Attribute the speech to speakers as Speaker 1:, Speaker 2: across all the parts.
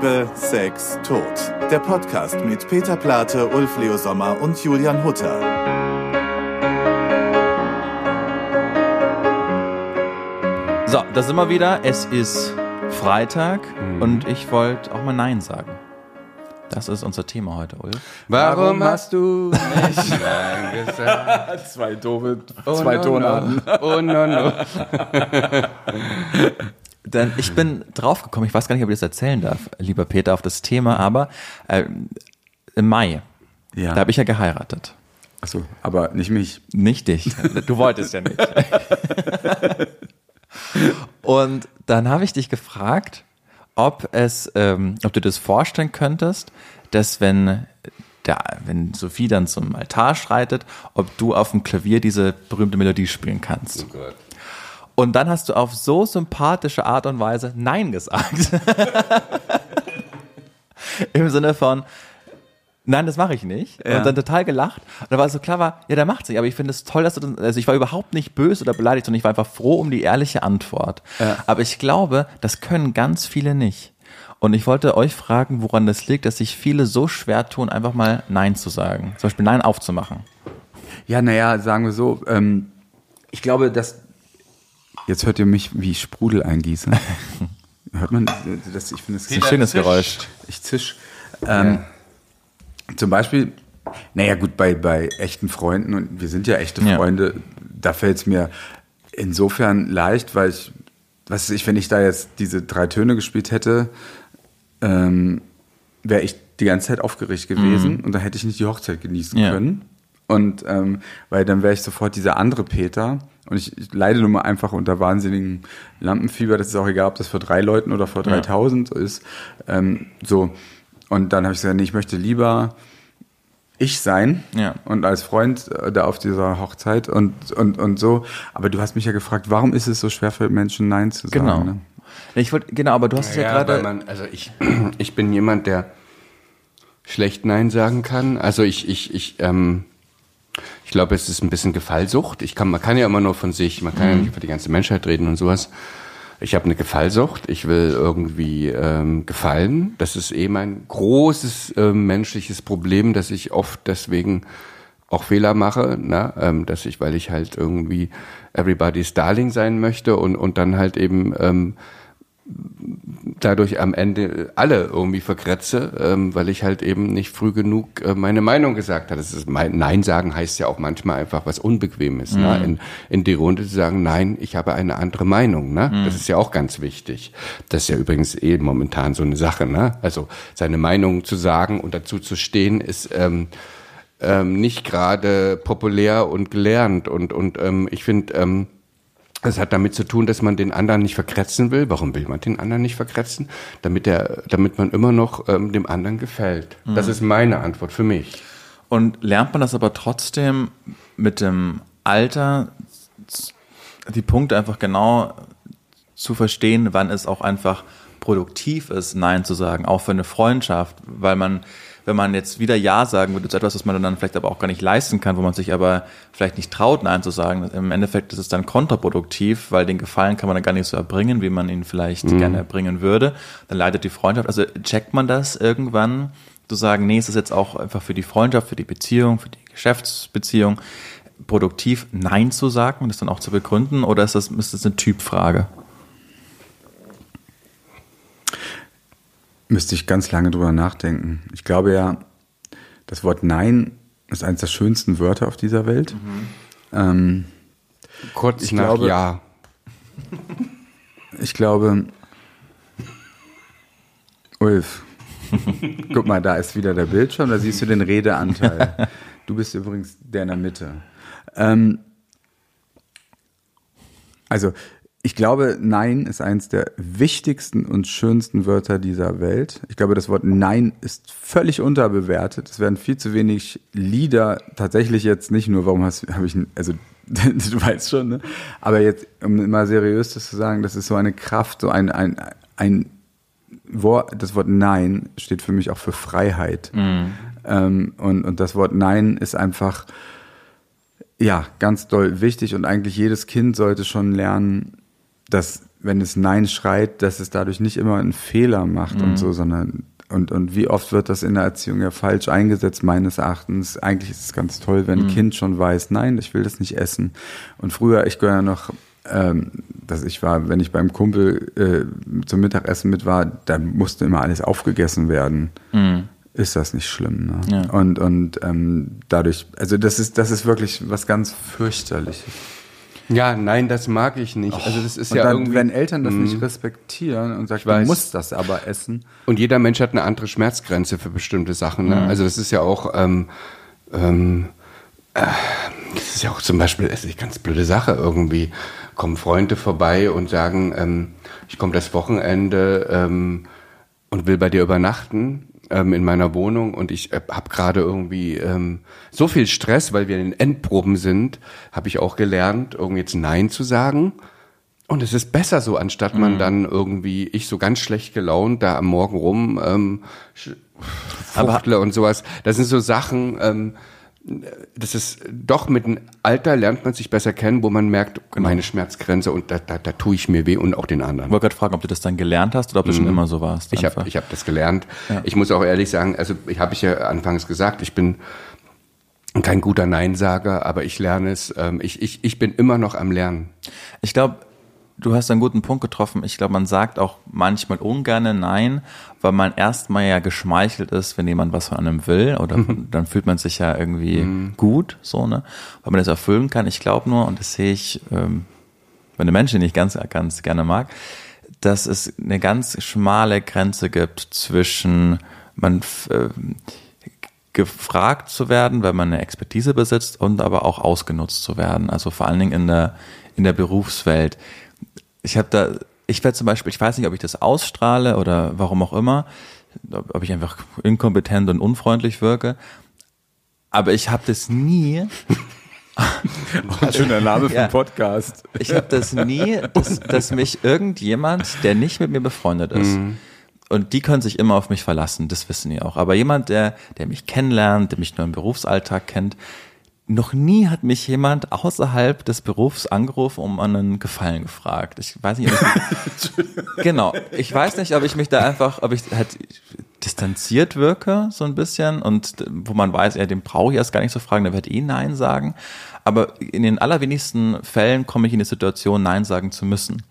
Speaker 1: Liebe, Sex, Tod. Der Podcast mit Peter Plate, Ulf Leo Sommer und Julian Hutter.
Speaker 2: So, da sind wir wieder. Es ist Freitag und ich wollte auch mal Nein sagen. Das ist unser Thema heute, Ulf.
Speaker 3: Warum hast du nicht Nein gesagt?
Speaker 4: Zwei doofe,
Speaker 3: Oh,
Speaker 4: zwei
Speaker 3: no,
Speaker 4: Tonarten.
Speaker 3: No. Oh no no.
Speaker 2: Denn ich bin draufgekommen, ich weiß gar nicht, ob ich das erzählen darf, lieber Peter, auf das Thema, aber äh, im Mai,
Speaker 4: Ja.
Speaker 2: da habe ich ja geheiratet.
Speaker 4: Achso, aber nicht mich.
Speaker 2: Nicht dich. Du wolltest ja nicht. Und dann habe ich dich gefragt, ob es, ähm, ob du das vorstellen könntest, dass wenn der, wenn Sophie dann zum Altar schreitet, ob du auf dem Klavier diese berühmte Melodie spielen kannst.
Speaker 3: Oh Gott.
Speaker 2: Und dann hast du auf so sympathische Art und Weise Nein gesagt. Im Sinne von, nein, das mache ich nicht.
Speaker 4: Ja.
Speaker 2: Und dann total gelacht. Und da war so klar war, ja, der macht sich. Aber ich finde es toll, dass du, das- also ich war überhaupt nicht böse oder beleidigt, sondern ich war einfach froh um die ehrliche Antwort.
Speaker 4: Ja.
Speaker 2: Aber ich glaube, das können ganz viele nicht. Und ich wollte euch fragen, woran das liegt, dass sich viele so schwer tun, einfach mal Nein zu sagen. Zum Beispiel Nein aufzumachen.
Speaker 4: Ja, naja, sagen wir so, ähm, ich glaube, dass. Jetzt hört ihr mich wie ich Sprudel eingieße. Hört man das? Ich finde es
Speaker 2: Das ist ein schönes Geräusch.
Speaker 4: Ich zisch. Ähm, Zum Beispiel, naja, gut, bei, bei echten Freunden, und wir sind ja echte
Speaker 2: Ja.
Speaker 4: Freunde, da fällt es mir insofern leicht, weil ich, was weiß ich, wenn ich da jetzt diese drei Töne gespielt hätte, ähm, wäre ich die ganze Zeit aufgeregt gewesen und dann hätte ich nicht die Hochzeit genießen
Speaker 2: Mhm. Ja.
Speaker 4: können. Und ähm, weil dann wäre ich sofort dieser andere Peter. Und ich, ich leide nun mal einfach unter wahnsinnigen Lampenfieber. Das ist auch egal, ob das vor drei Leuten oder vor 3000 ist. Ähm, so. Und dann habe ich gesagt, nee, ich möchte lieber ich sein
Speaker 2: Ja.
Speaker 4: und als Freund äh, da auf dieser Hochzeit und, und, und so. Aber du hast mich ja gefragt, warum ist es so schwer für Menschen Nein zu sagen?
Speaker 2: Genau.
Speaker 4: Ne?
Speaker 2: Ich wollte, genau, aber du hast es ja,
Speaker 3: Ja,
Speaker 2: gerade.
Speaker 3: man, also ich, ich bin jemand, der schlecht Nein sagen kann. Also ich, ich, ich, ähm, ich glaube, es ist ein bisschen Gefallsucht. Ich kann, man kann ja immer nur von sich, man kann ja nicht über die ganze Menschheit reden und sowas. Ich habe eine Gefallsucht. Ich will irgendwie ähm, gefallen. Das ist eh mein großes ähm, menschliches Problem, dass ich oft deswegen auch Fehler mache, ne? ähm, dass ich, weil ich halt irgendwie everybody's Darling sein möchte und, und dann halt eben ähm, dadurch am Ende alle irgendwie verkretze, ähm, weil ich halt eben nicht früh genug äh, meine Meinung gesagt habe. Das ist mein Nein sagen heißt ja auch manchmal einfach was Unbequemes, ne? in, in die Runde zu sagen, nein, ich habe eine andere Meinung. Ne? Das ist ja auch ganz wichtig. Das ist ja übrigens eh momentan so eine Sache. Ne? Also seine Meinung zu sagen und dazu zu stehen, ist ähm, ähm, nicht gerade populär und gelernt. Und, und ähm, ich finde, ähm, es hat damit zu tun, dass man den anderen nicht verkratzen will. Warum will man den anderen nicht verkratzen? Damit er, damit man immer noch ähm, dem anderen gefällt. Das ist meine Antwort für mich.
Speaker 2: Und lernt man das aber trotzdem mit dem Alter, die Punkte einfach genau zu verstehen, wann es auch einfach produktiv ist, Nein zu sagen, auch für eine Freundschaft, weil man, wenn man jetzt wieder Ja sagen würde zu etwas, was man dann vielleicht aber auch gar nicht leisten kann, wo man sich aber vielleicht nicht traut, Nein zu sagen, im Endeffekt ist es dann kontraproduktiv, weil den Gefallen kann man dann gar nicht so erbringen, wie man ihn vielleicht gerne erbringen würde. Dann leidet die Freundschaft. Also checkt man das irgendwann, zu sagen, nee, es ist jetzt auch einfach für die Freundschaft, für die Beziehung, für die Geschäftsbeziehung produktiv, Nein zu sagen und das dann auch zu begründen? Oder ist das, ist das eine Typfrage?
Speaker 4: Müsste ich ganz lange drüber nachdenken. Ich glaube ja, das Wort Nein ist eines der schönsten Wörter auf dieser Welt. Ähm,
Speaker 3: Kurz
Speaker 4: Ich
Speaker 3: nach
Speaker 4: glaube-
Speaker 3: Ja.
Speaker 4: ich glaube, Ulf, guck mal, da ist wieder der Bildschirm, da siehst du den Redeanteil. Du bist übrigens der in der Mitte. Ähm, also, ich glaube, Nein ist eines der wichtigsten und schönsten Wörter dieser Welt. Ich glaube, das Wort Nein ist völlig unterbewertet. Es werden viel zu wenig Lieder, tatsächlich jetzt nicht nur, warum hast habe ich, also du weißt schon, ne? Aber jetzt, um mal seriös das zu sagen, das ist so eine Kraft, so ein, ein, ein Wort, das Wort Nein steht für mich auch für Freiheit. Ähm, und, und das Wort Nein ist einfach, ja, ganz doll wichtig und eigentlich jedes Kind sollte schon lernen, dass wenn es Nein schreit, dass es dadurch nicht immer einen Fehler macht und so, sondern und, und wie oft wird das in der Erziehung ja falsch eingesetzt, meines Erachtens. Eigentlich ist es ganz toll, wenn ein Kind schon weiß, nein, ich will das nicht essen. Und früher, ich gehöre ja noch, ähm, dass ich war, wenn ich beim Kumpel äh, zum Mittagessen mit war, da musste immer alles aufgegessen werden. Ist das nicht schlimm, ne?
Speaker 2: Ja.
Speaker 4: Und, und ähm, dadurch, also das ist, das ist wirklich was ganz fürchterliches.
Speaker 3: Ja, nein, das mag ich nicht. Also das ist ja
Speaker 4: dann,
Speaker 3: irgendwie.
Speaker 4: wenn Eltern das nicht respektieren und sagen, du
Speaker 3: weiß.
Speaker 4: musst das aber essen,
Speaker 3: Und jeder Mensch hat eine andere Schmerzgrenze für bestimmte Sachen. Ne? Also das ist ja auch, ähm, ähm, äh, das ist ja auch zum Beispiel, eine ganz blöde Sache irgendwie. Kommen Freunde vorbei und sagen, ähm, ich komme das Wochenende ähm, und will bei dir übernachten ähm, in meiner Wohnung und ich äh, habe gerade irgendwie ähm, so viel Stress, weil wir in den Endproben sind, habe ich auch gelernt, irgendwie jetzt Nein zu sagen. Und es ist besser so, anstatt man dann irgendwie, ich so ganz schlecht gelaunt da am Morgen rum ähm, fuchtle und sowas. Das sind so Sachen, ähm, das ist doch mit dem Alter lernt man sich besser kennen, wo man merkt, meine Schmerzgrenze und da, da, da tue ich mir weh und auch den anderen.
Speaker 2: Ich wollte gerade fragen, ob du das dann gelernt hast oder ob du schon immer so warst.
Speaker 3: Ich habe ich hab das gelernt. Ich muss auch ehrlich sagen, also ich habe ich ja anfangs gesagt, ich bin kein guter Neinsager, aber ich lerne es. Ähm, ich, ich, ich bin immer noch am Lernen.
Speaker 2: Ich glaube, du hast einen guten Punkt getroffen. Ich glaube, man sagt auch manchmal ungerne Nein, weil man erstmal ja geschmeichelt ist, wenn jemand was von einem will oder dann fühlt man sich ja irgendwie gut, so, ne? Weil man das erfüllen kann. Ich glaube nur, und das sehe ich ähm, bei den Menschen, die ich ganz, ganz gerne mag, dass es eine ganz schmale Grenze gibt zwischen man ähm, gefragt zu werden, weil man eine Expertise besitzt und aber auch ausgenutzt zu werden. Also vor allen Dingen in der, in der Berufswelt. Ich habe da, ich werde zum Beispiel, ich weiß nicht, ob ich das ausstrahle oder warum auch immer, ob ich einfach inkompetent und unfreundlich wirke, aber ich habe das nie,
Speaker 4: ein schöner Name für
Speaker 2: Ja.
Speaker 4: Podcast.
Speaker 2: ich habe das nie, dass, dass mich irgendjemand, der nicht mit mir befreundet ist, und die können sich immer auf mich verlassen, das wissen die auch. Aber jemand, der, der mich kennenlernt, der mich nur im Berufsalltag kennt, noch nie hat mich jemand außerhalb des Berufs angerufen, um einen Gefallen gefragt. Ich weiß nicht, ob ich, genau. Ich weiß nicht, ob ich mich da einfach, ob ich halt distanziert wirke, so ein bisschen, und wo man weiß, ja, den brauche ich erst gar nicht zu fragen, der wird eh Nein sagen. Aber in den allerwenigsten Fällen komme ich in die Situation, Nein sagen zu müssen.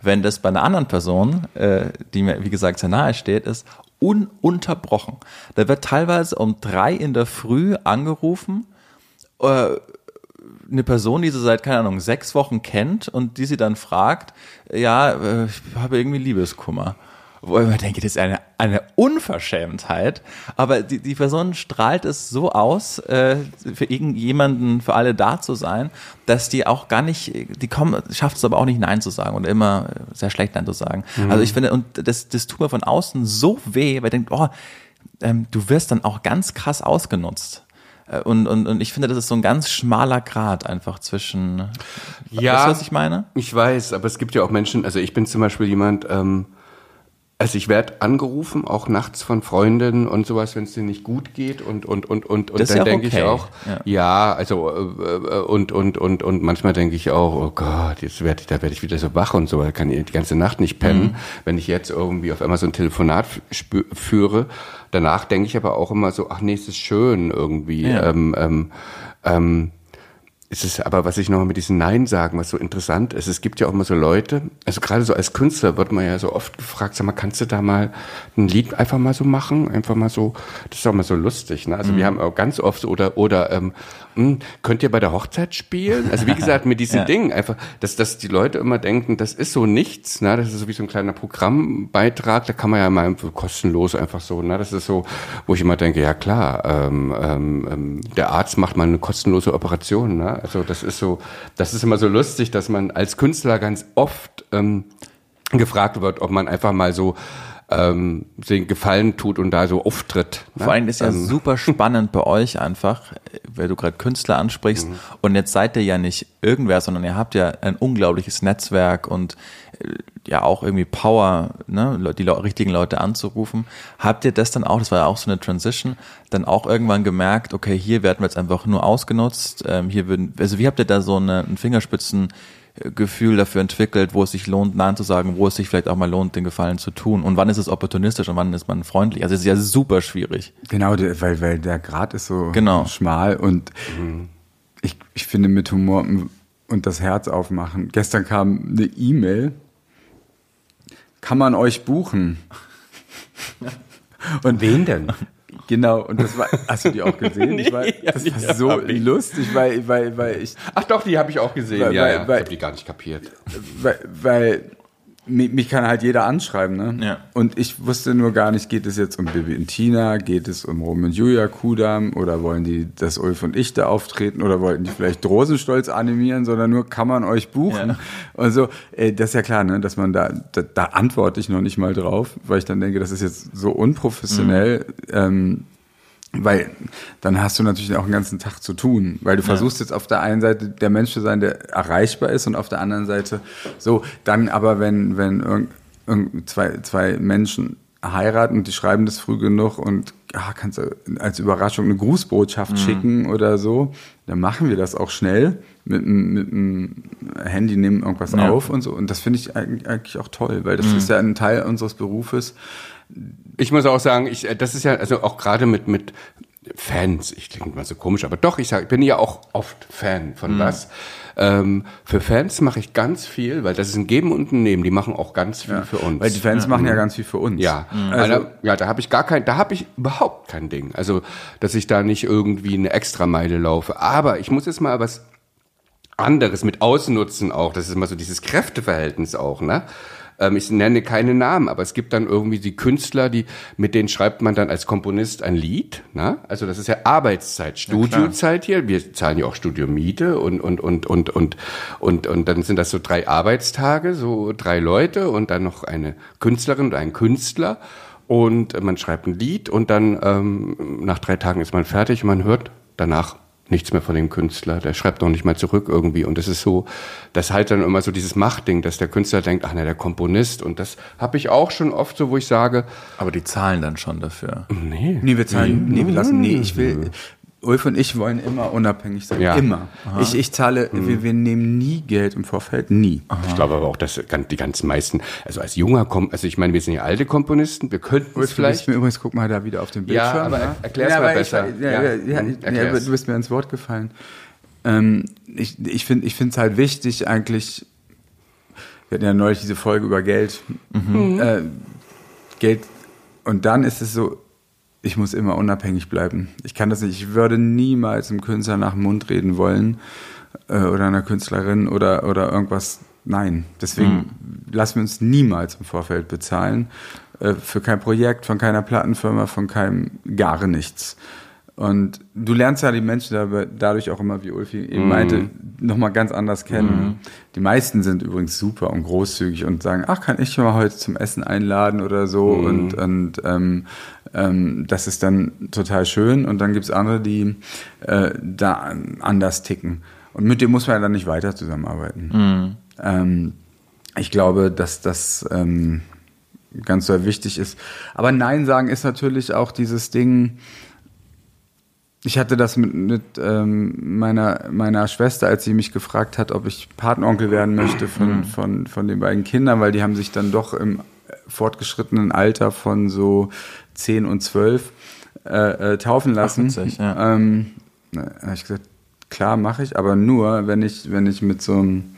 Speaker 2: Wenn das bei einer anderen Person, äh, die mir, wie gesagt, sehr nahe steht, ist, ununterbrochen. Da wird teilweise um drei in der Früh angerufen, äh, eine Person, die sie seit, keine Ahnung, sechs Wochen kennt und die sie dann fragt, ja, äh, ich habe irgendwie Liebeskummer. Wo ich mir denke, das ist eine, eine Unverschämtheit, aber die, die Person strahlt es so aus, äh, für irgendjemanden, für alle da zu sein, dass die auch gar nicht, die kommen, schafft es aber auch nicht Nein zu sagen und immer sehr schlecht Nein zu sagen. Also ich finde, und das, das tut mir von außen so weh, weil ich denke, oh, ähm, du wirst dann auch ganz krass ausgenutzt. Äh, Und, und, und ich finde, das ist so ein ganz schmaler Grad einfach zwischen.
Speaker 3: Ja.
Speaker 2: Weißt du, was ich meine?
Speaker 3: Ich weiß, aber es gibt ja auch Menschen, also ich bin zum Beispiel jemand, ähm, also ich werde angerufen, auch nachts von Freundinnen und sowas, wenn es denen nicht gut geht und und und und und
Speaker 2: Das
Speaker 3: dann denke ich
Speaker 2: okay.
Speaker 3: auch,
Speaker 2: Ja.
Speaker 3: ja, also äh, äh, und und und und manchmal denke ich auch, oh Gott, jetzt werde ich, da werde ich wieder so wach und so, da kann ich die ganze Nacht nicht pennen,
Speaker 2: Mhm.
Speaker 3: wenn ich jetzt irgendwie auf einmal so ein Telefonat führe. Danach denke ich aber auch immer so, ach nee, es ist schön irgendwie.
Speaker 2: Ja.
Speaker 3: Ähm, ähm, ähm, es ist aber, was ich noch mit diesen Nein sagen, was so interessant ist, es gibt ja auch immer so Leute, also gerade so als Künstler wird man ja so oft gefragt, sag mal, kannst du da mal ein Lied einfach mal so machen? Einfach mal so, das ist auch mal so lustig, ne? Also wir haben auch ganz oft so, oder, oder, ähm, hm, könnt ihr bei der Hochzeit spielen? Also wie gesagt, mit diesen
Speaker 2: Ja.
Speaker 3: Dingen einfach, dass, dass die Leute immer denken, das ist so nichts, ne? Das ist so wie so ein kleiner Programmbeitrag, da kann man ja mal kostenlos einfach so, ne? Das ist so, wo ich immer denke, ja klar, ähm, ähm, ähm, der Arzt macht mal eine kostenlose Operation, ne? Also das ist so, das ist immer so lustig, dass man als Künstler ganz oft ähm, gefragt wird, ob man einfach mal so ähm, den Gefallen tut und da so auftritt. Ne?
Speaker 2: Vor allem ist ja
Speaker 3: Ähm,
Speaker 2: super spannend bei euch einfach, weil du gerade Künstler ansprichst. Und jetzt seid ihr ja nicht irgendwer, sondern ihr habt ja ein unglaubliches Netzwerk und äh, ja auch irgendwie Power, ne, die richtigen Leute anzurufen. Habt ihr das dann auch, das war ja auch so eine Transition, dann auch irgendwann gemerkt, okay, hier werden wir jetzt einfach nur ausgenutzt, ähm, hier würden, also wie habt ihr da so eine, ein Gefühl dafür entwickelt, wo es sich lohnt, Nein zu sagen, wo es sich vielleicht auch mal lohnt, den Gefallen zu tun. Und wann ist es opportunistisch und wann ist man freundlich? Also es ist ja super schwierig.
Speaker 4: Genau, der- weil, weil der Grad ist so
Speaker 2: Genau.
Speaker 4: schmal und ich, ich finde mit Humor und das Herz aufmachen. Gestern kam eine E-Mail. Kann man euch buchen? Und
Speaker 3: Wen denn?
Speaker 4: Genau, und das war, hast du die auch gesehen? ich war, das war so lustig, weil, weil, weil ich,
Speaker 3: Ach doch, die habe ich auch gesehen.
Speaker 4: Weil-
Speaker 3: ja,
Speaker 4: weil-
Speaker 3: ja.
Speaker 4: weil-
Speaker 3: ich habe die gar nicht kapiert.
Speaker 4: weil, weil mich, mich kann halt jeder anschreiben, ne?
Speaker 2: Ja.
Speaker 4: Und ich wusste nur gar nicht, geht es jetzt um Bibi und Tina, geht es um Rom und Julia Kudam oder wollen die, dass Ulf und ich da auftreten oder wollten die vielleicht Rosenstolz animieren, sondern nur kann man euch buchen.
Speaker 2: Ja.
Speaker 4: Und so, äh, das ist ja klar, ne, dass man da, da, da antworte ich noch nicht mal drauf, weil ich dann denke, das ist jetzt so unprofessionell. Ähm, weil dann hast du natürlich auch einen ganzen Tag zu tun, weil du versuchst jetzt auf der einen Seite der Mensch zu sein, der erreichbar ist und auf der anderen Seite so, dann aber wenn, wenn irgend, irgend zwei, zwei Menschen heiraten und die schreiben das früh genug und ah, kannst du als Überraschung eine Grußbotschaft schicken oder so, dann machen wir das auch schnell mit, mit dem Handy, nehmen irgendwas
Speaker 2: Ja.
Speaker 4: auf und so und das finde ich eigentlich eigentlich auch toll, weil das ist ja ein Teil unseres Berufes.
Speaker 3: Ich muss auch sagen, ich, äh, das ist ja, also auch gerade mit, mit Fans, ich klinge mal so komisch, aber doch, ich sag, ich bin ja auch oft Fan von was. Ähm, für Fans mache ich ganz viel, weil das ist ein Geben und ein Nehmen, die machen auch ganz viel für uns.
Speaker 4: Weil die Fans machen ja ganz viel für uns.
Speaker 3: Ja,
Speaker 4: Also,
Speaker 3: also, ja, da habe ich gar kein, da habe ich überhaupt kein Ding. Also, dass ich da nicht irgendwie eine Extrameile laufe. Aber ich muss jetzt mal was anderes mit ausnutzen auch. Das ist immer so dieses Kräfteverhältnis auch, ne? Ähm, ich nenne keine Namen, aber es gibt dann irgendwie die Künstler, die, mit denen schreibt man dann als Komponist ein Lied, ne? Also das ist ja Arbeitszeit, Studiozeit hier. Wir zahlen ja auch Studiomiete und, und, und, und, und, und, und dann sind das so drei Arbeitstage, so drei Leute und dann noch eine Künstlerin und ein Künstler. Und man schreibt ein Lied und dann ähm, nach drei Tagen ist man fertig und man hört danach nichts mehr von dem Künstler. Der schreibt noch nicht mal zurück irgendwie. Und das ist so, das halt dann immer so dieses Machtding, dass der Künstler denkt, ach ne, der Komponist. Und das habe ich auch schon oft so, wo ich sage,
Speaker 2: Aber die zahlen dann schon dafür.
Speaker 3: nee,
Speaker 4: Nee, wir zahlen, nee, wir lassen, nee, ich will, Ulf und ich wollen immer unabhängig sein.
Speaker 3: Ja.
Speaker 4: Immer. Ich, ich zahle, wir, wir nehmen nie Geld im Vorfeld, nie.
Speaker 3: Ich glaube aber auch, dass die ganzen meisten, also als junger Kom also ich meine, wir sind ja alte Komponisten, wir könnten es vielleicht.
Speaker 4: mir übrigens, guck mal da wieder auf
Speaker 3: Ja,
Speaker 4: Bildschirm.
Speaker 3: aber
Speaker 4: ne?
Speaker 3: er- erklär's mal
Speaker 4: aber
Speaker 3: besser.
Speaker 4: Ich, ja,
Speaker 3: Ja,
Speaker 4: ja, ja,
Speaker 3: hm,
Speaker 4: ja, du bist mir ins Wort gefallen. Ähm, ich ich finde es halt wichtig, eigentlich, wir hatten ja neulich diese Folge über Geld. Äh, Geld, und dann ist es so, ich muss immer unabhängig bleiben. Ich kann das nicht. Ich würde niemals einem Künstler nach dem Mund reden wollen äh, oder einer Künstlerin oder, oder irgendwas. Nein. Deswegen lassen wir uns niemals im Vorfeld bezahlen. Äh, für kein Projekt, von keiner Plattenfirma, von keinem gar nichts. Und du lernst ja die Menschen dadurch auch immer, wie Ulfi eben meinte, nochmal ganz anders kennen. Die meisten sind übrigens super und großzügig und sagen, ach, kann ich mal heute zum Essen einladen oder so. Und, und ähm, ähm, das ist dann total schön. Und dann gibt's andere, die äh, da anders ticken. Und mit dem muss man ja dann nicht weiter zusammenarbeiten. Ähm, ich glaube, dass das ähm, ganz so wichtig ist. Aber Nein sagen ist natürlich auch dieses Ding, ich hatte das mit, mit ähm, meiner, meiner Schwester, als sie mich gefragt hat, ob ich Patenonkel werden möchte von, von, von den beiden Kindern, weil die haben sich dann doch im fortgeschrittenen Alter von so 10 und 12 äh, äh, taufen lassen.
Speaker 2: witzig, ja.
Speaker 4: ähm, na, hab ich gesagt, klar mache ich, aber nur, wenn ich, wenn ich mit so einem,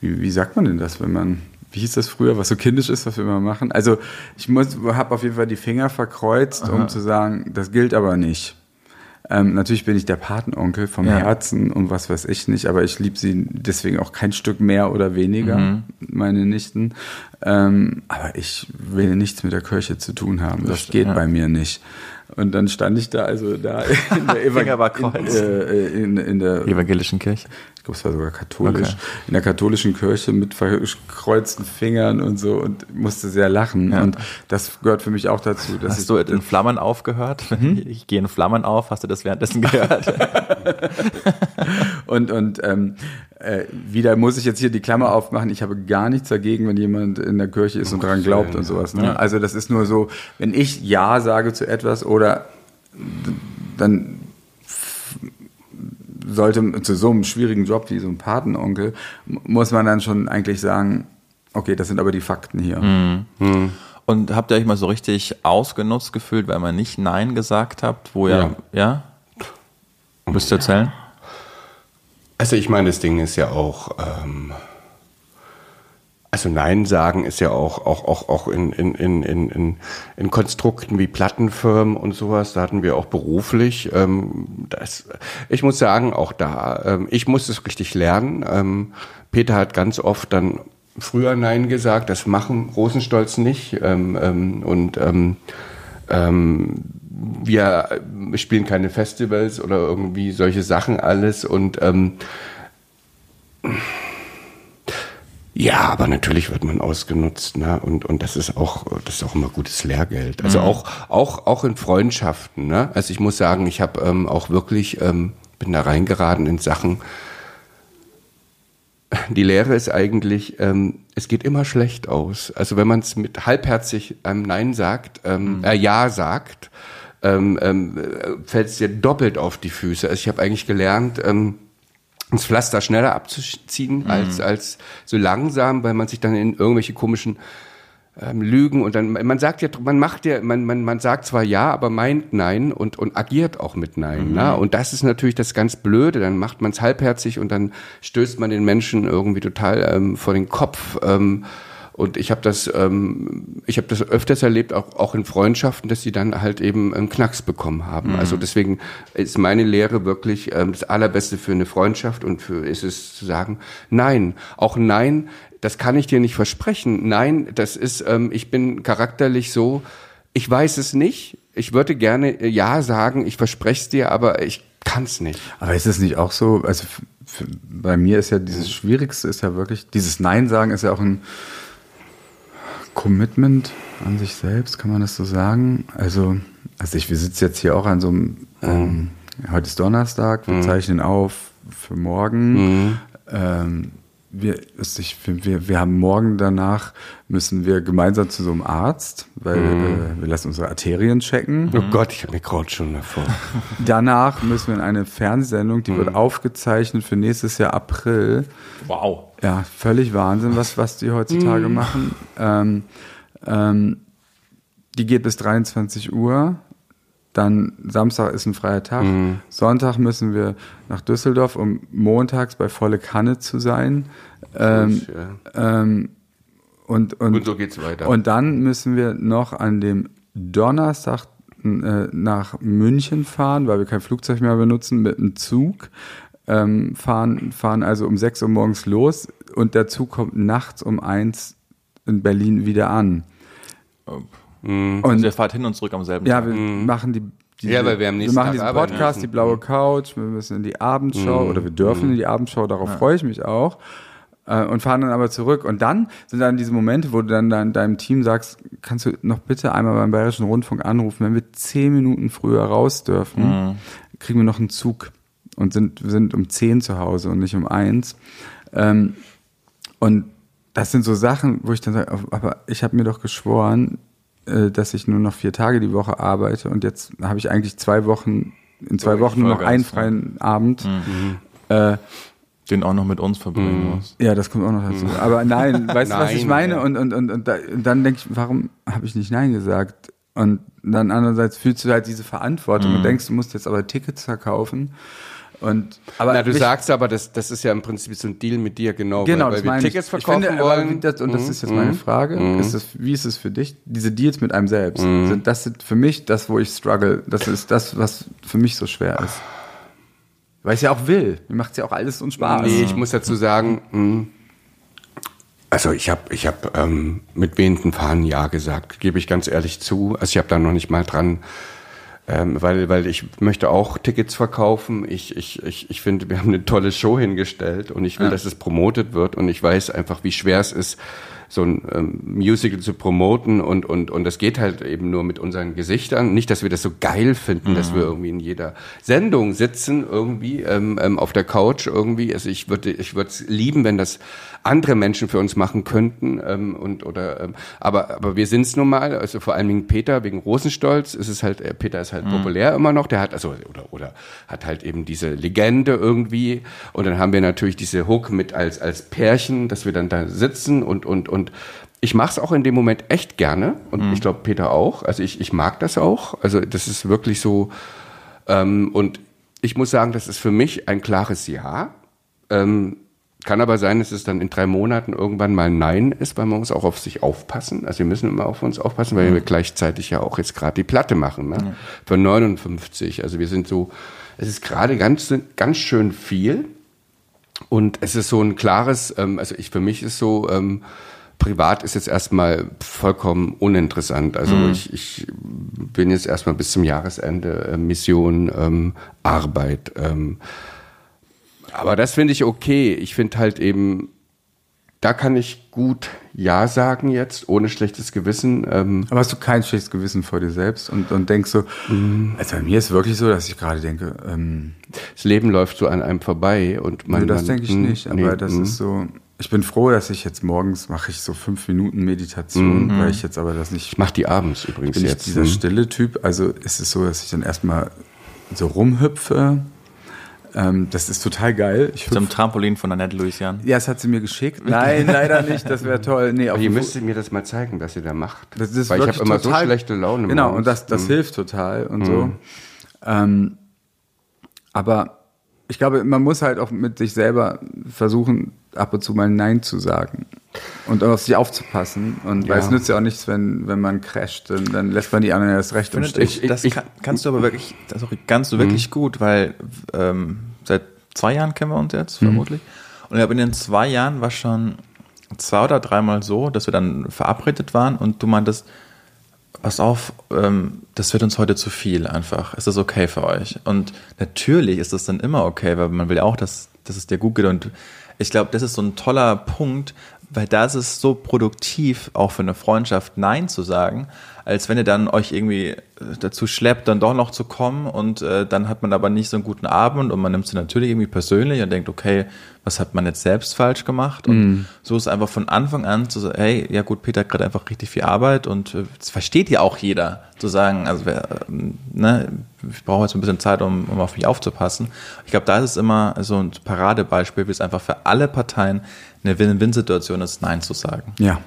Speaker 4: wie, wie sagt man denn das, wenn man, wie hieß das früher, was so kindisch ist, was wir immer machen? Also ich muss, habe auf jeden Fall die Finger verkreuzt, um zu sagen, das gilt aber nicht. Ähm, natürlich bin ich der Patenonkel vom
Speaker 2: Ja.
Speaker 4: Herzen und was weiß ich nicht, aber ich liebe sie deswegen auch kein Stück mehr oder weniger, meine Nichten. Ähm, aber ich will nichts mit der Kirche zu tun haben. Das,
Speaker 2: stimmt,
Speaker 4: geht
Speaker 2: ja.
Speaker 4: bei mir nicht. Und dann stand ich da, also da in der,
Speaker 2: war
Speaker 4: in,
Speaker 2: kreuz.
Speaker 4: äh, in, in der
Speaker 2: Evangelischen Kirche.
Speaker 4: Ich glaube, es war sogar katholisch,
Speaker 2: Okay.
Speaker 4: in der katholischen Kirche mit verkreuzten Fingern und so und musste sehr lachen.
Speaker 2: Ja.
Speaker 4: Und das gehört für mich auch dazu. Dass
Speaker 2: Hast
Speaker 4: ich,
Speaker 2: du in Flammen aufgehört? Ich gehe in Flammen auf. Hast du das währenddessen gehört?
Speaker 4: und und ähm, äh, wieder muss ich jetzt hier die Klammer aufmachen. Ich habe gar nichts dagegen, wenn jemand in der Kirche ist und daran glaubt und sowas. Ne? Also das ist nur so, wenn ich Ja sage zu etwas oder dann sollte zu so einem schwierigen Job wie so ein Patenonkel, muss man dann schon eigentlich sagen, okay, das sind aber die Fakten hier.
Speaker 2: Mhm. Und habt ihr euch mal so richtig ausgenutzt gefühlt, weil man nicht Nein gesagt habt, wo ja, ja? Müsst ihr erzählen?
Speaker 3: Also ich meine, das Ding ist ja auch, ähm, also Nein sagen ist ja auch, auch, auch, auch in, in, in, in, in, in Konstrukten wie Plattenfirmen und sowas, da hatten wir auch beruflich. Ähm, das, ich muss sagen, auch da, ähm, ich musste es richtig lernen. Ähm, Peter hat ganz oft dann früher Nein gesagt, das machen Rosenstolz nicht. Ähm, ähm, und ähm, wir spielen keine Festivals oder irgendwie solche Sachen alles und ja, aber natürlich wird man ausgenutzt, ne? Und und das ist auch das ist auch immer gutes Lehrgeld. Also auch auch auch in Freundschaften, ne? Also ich muss sagen, ich habe ähm, auch wirklich ähm, bin da reingeraten in Sachen. Die Lehre ist eigentlich, ähm, es geht immer schlecht aus. Also wenn man es mit halbherzig einem Nein sagt, ähm, äh, Ja sagt, ähm, ähm, fällt es dir doppelt auf die Füße. Also ich habe eigentlich gelernt, ähm, das Pflaster schneller abzuziehen als, als so langsam, weil man sich dann in irgendwelche komischen ähm, Lügen und dann, man sagt ja, man macht ja, man, man, man sagt zwar ja, aber meint nein und, und agiert auch mit nein. Ne? Und das ist natürlich das ganz Blöde, dann macht man es halbherzig und dann stößt man den Menschen irgendwie total ähm, vor den Kopf. Ähm, und ich habe das, ähm, ich habe das öfters erlebt, auch, auch in Freundschaften, dass sie dann halt eben einen Knacks bekommen haben. Also deswegen ist meine Lehre wirklich ähm, das Allerbeste für eine Freundschaft und für ist es zu sagen, nein, auch nein, das kann ich dir nicht versprechen. Nein, das ist, ähm, ich bin charakterlich so, ich weiß es nicht. Ich würde gerne äh, ja sagen, ich verspreche es dir, aber ich kann es nicht.
Speaker 4: Aber ist es nicht auch so, also bei mir ist ja dieses Schwierigste ist ja wirklich, dieses Nein sagen ist ja auch ein Commitment an sich selbst, kann man das so sagen? Also, also ich, wir sitzen jetzt hier auch an so einem, ähm, heute ist Donnerstag, wir zeichnen auf für morgen. Ähm, wir, ich, wir, wir haben morgen danach, müssen wir gemeinsam zu so einem Arzt, weil äh, wir lassen unsere Arterien checken.
Speaker 3: Oh Gott, ich habe mir Kraut schon davor.
Speaker 4: Danach müssen wir in eine Fernsehsendung, die wird aufgezeichnet für nächstes Jahr April.
Speaker 2: Wow.
Speaker 4: Ja, völlig Wahnsinn, was, was die heutzutage machen. Ähm, ähm, die geht bis 23 Uhr. Dann Samstag ist ein freier Tag. Sonntag müssen wir nach Düsseldorf, um montags bei volle Kanne zu sein. Ähm,
Speaker 3: ja.
Speaker 4: ähm, und, und,
Speaker 3: Und so geht's weiter.
Speaker 4: Und dann müssen wir noch an dem Donnerstag äh, nach München fahren, weil wir kein Flugzeug mehr benutzen, mit einem Zug. Ähm, fahren, fahren also um 6 Uhr morgens los und der Zug kommt nachts um 1 in Berlin wieder an.
Speaker 2: Und
Speaker 4: Und
Speaker 2: ihr fahrt hin und zurück am selben
Speaker 4: ja,
Speaker 2: Tag.
Speaker 4: wir machen die, diese,
Speaker 3: Ja, weil wir am nächsten
Speaker 4: machen diesen
Speaker 3: arbeiten
Speaker 4: Podcast,
Speaker 3: müssen.
Speaker 4: die blaue Couch, wir müssen in die Abendschau oder wir dürfen in die Abendschau, darauf freue ich mich auch. Äh, Und fahren dann aber zurück. Und dann sind dann diese Momente, wo du dann dein, deinem Team sagst, kannst du noch bitte einmal beim Bayerischen Rundfunk anrufen, wenn wir zehn Minuten früher raus dürfen, kriegen wir noch einen Zug und sind, sind um zehn zu Hause und nicht um eins. Ähm, und das sind so Sachen, wo ich dann sage, aber ich habe mir doch geschworen, äh, dass ich nur noch vier Tage die Woche arbeite und jetzt habe ich eigentlich zwei Wochen, in zwei Wochen nur noch einen
Speaker 2: ja.
Speaker 4: freien Abend. Äh,
Speaker 2: Den auch noch mit uns verbringen
Speaker 3: Mhm.
Speaker 2: muss.
Speaker 4: ja, das kommt auch noch dazu. Aber nein, weißt du, was ich meine?
Speaker 3: ja.
Speaker 4: Und, und, und, und, da, und dann denke ich, warum habe ich nicht Nein gesagt? Und dann andererseits fühlst du halt diese Verantwortung und denkst, du musst jetzt aber Tickets verkaufen. Und, aber
Speaker 3: Na, du
Speaker 4: mich-
Speaker 3: sagst aber, das, das ist ja im Prinzip so ein Deal mit dir, genau.
Speaker 4: Genau,
Speaker 3: weil,
Speaker 4: das
Speaker 3: weil wir
Speaker 4: meine
Speaker 3: Tickets
Speaker 4: ich. Ich
Speaker 3: verkaufen
Speaker 4: finde,
Speaker 3: wollen.
Speaker 4: das, und das
Speaker 3: Mhm,
Speaker 4: ist jetzt meine
Speaker 3: mhm.
Speaker 4: Frage. Ist das, wie ist es für dich? Diese Deals mit einem selbst, sind, das sind für mich das, wo ich struggle. Das ist das, was für mich so schwer ist. Weil ich ja auch will. Mir macht ja auch alles einen Spaß.
Speaker 3: Nee, ich muss dazu sagen, mh, also ich habe ich hab, ähm, mit wehenden Fahnen Ja gesagt, gebe ich ganz ehrlich zu. Also ich habe da noch nicht mal dran, ähm, weil, weil ich möchte auch Tickets verkaufen. Ich, ich, ich, ich finde, wir haben eine tolle Show hingestellt und ich will, dass es promotet wird und ich weiß einfach, wie schwer es ist, so ein ähm, Musical zu promoten und, und, und das geht halt eben nur mit unseren Gesichtern. Nicht, dass wir das so geil finden, mhm. dass wir irgendwie in jeder Sendung sitzen, irgendwie ähm, ähm, auf der Couch irgendwie. Also ich würde ich würde es lieben, wenn das andere Menschen für uns machen könnten. Ähm, und, oder, ähm, aber, aber wir sind es nun mal, also vor allen Dingen Peter, wegen Rosenstolz ist es halt, äh, Peter ist halt mhm. populär immer noch, der hat, also, oder, oder hat halt eben diese Legende irgendwie. Und dann haben wir natürlich diese Hook mit als, als Pärchen, dass wir dann da sitzen und, und, und ich mache es auch in dem Moment echt gerne und mhm. ich glaube Peter auch. Also ich, ich mag das auch. Also das ist wirklich so. Ähm, und ich muss sagen, das ist für mich ein klares Ja. Ähm, kann aber sein, dass es dann in drei Monaten irgendwann mal Nein ist, weil man muss auch auf sich aufpassen. Also wir müssen immer auf uns aufpassen, weil mhm. wir gleichzeitig ja auch jetzt gerade die Platte machen, ne? Ja. Für 59. Also wir sind so, es ist gerade ganz, ganz schön viel. Und es ist so ein klares, ähm, also ich für mich ist so, ähm, privat ist jetzt erstmal vollkommen uninteressant. Also mhm. ich, ich bin jetzt erstmal bis zum Jahresende äh, Mission, ähm, Arbeit. Ähm, aber das finde ich okay. Ich finde halt eben, da kann ich gut Ja sagen jetzt, ohne schlechtes Gewissen.
Speaker 4: Ähm Aber hast du kein schlechtes Gewissen vor dir selbst und, und denkst so, mm. also bei mir ist wirklich so, dass ich gerade denke, ähm,
Speaker 3: das Leben läuft so an einem vorbei und
Speaker 4: man. das denke ich nicht, aber nee, das mm. ist so. Ich bin froh, dass ich jetzt morgens mache ich so fünf Minuten Meditation, mm. weil ich jetzt aber das nicht.
Speaker 3: Ich mache die abends übrigens
Speaker 4: bin
Speaker 3: jetzt.
Speaker 4: Ich dieser stille Typ. Also ist es so, dass ich dann erstmal so rumhüpfe ähm, das ist total geil.
Speaker 2: Ich Zum Trampolin von Annette Louisiane.
Speaker 4: Ja, das hat sie mir geschickt. Nein, leider nicht. Das wäre toll. Nee,
Speaker 3: Aber ihr müsstet mir das mal zeigen, was ihr da macht.
Speaker 4: Das ist Weil ich habe immer so schlechte Laune. Genau, morgens. und das, das mhm. hilft total und mhm. so. Ähm, aber ich glaube, man muss halt auch mit sich selber versuchen, ab und zu mal Nein zu sagen und auf sich aufzupassen. Und ja. weil es nützt ja auch nichts, wenn, wenn man crasht, dann, dann lässt man die anderen erst recht im
Speaker 2: Stich. das ich, kann, kannst du aber wirklich, das auch kannst du wirklich mhm. gut, weil ähm, seit zwei Jahren kennen wir uns jetzt, mhm. vermutlich. Und ich habe in den zwei Jahren war schon zwei oder dreimal so, dass wir dann verabredet waren und du meintest, pass auf, ähm, das wird uns heute zu viel einfach. Ist das okay für euch? Und natürlich ist das dann immer okay, weil man will ja auch, dass, dass es dir gut geht und ich glaube, das ist so ein toller Punkt, weil da ist es so produktiv, auch für eine Freundschaft Nein zu sagen, als wenn ihr dann euch irgendwie äh, dazu schleppt, dann doch noch zu kommen und äh, dann hat man aber nicht so einen guten Abend und man nimmt sie natürlich irgendwie persönlich und denkt, okay, was hat man jetzt selbst falsch gemacht? Und mm. so ist einfach von Anfang an zu sagen, hey, ja gut, Peter hat gerade einfach richtig viel Arbeit und äh, das versteht ja auch jeder, zu sagen, also wer, äh, ne, ich brauche jetzt ein bisschen Zeit, um, um auf mich aufzupassen. Ich glaube, da ist es immer so ein Paradebeispiel, wie es einfach für alle Parteien eine Win-Win-Situation ist, Nein zu sagen.
Speaker 3: Ja.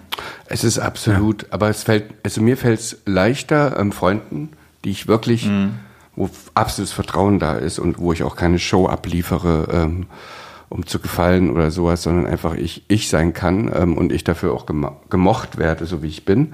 Speaker 3: Es ist absolut, ja. aber es fällt, also mir fällt es leichter, ähm, Freunden, die ich wirklich, mhm. wo absolutes Vertrauen da ist und wo ich auch keine Show abliefere, ähm, um zu gefallen oder sowas, sondern einfach ich, ich sein kann ähm, und ich dafür auch gemo gemocht werde, so wie ich bin.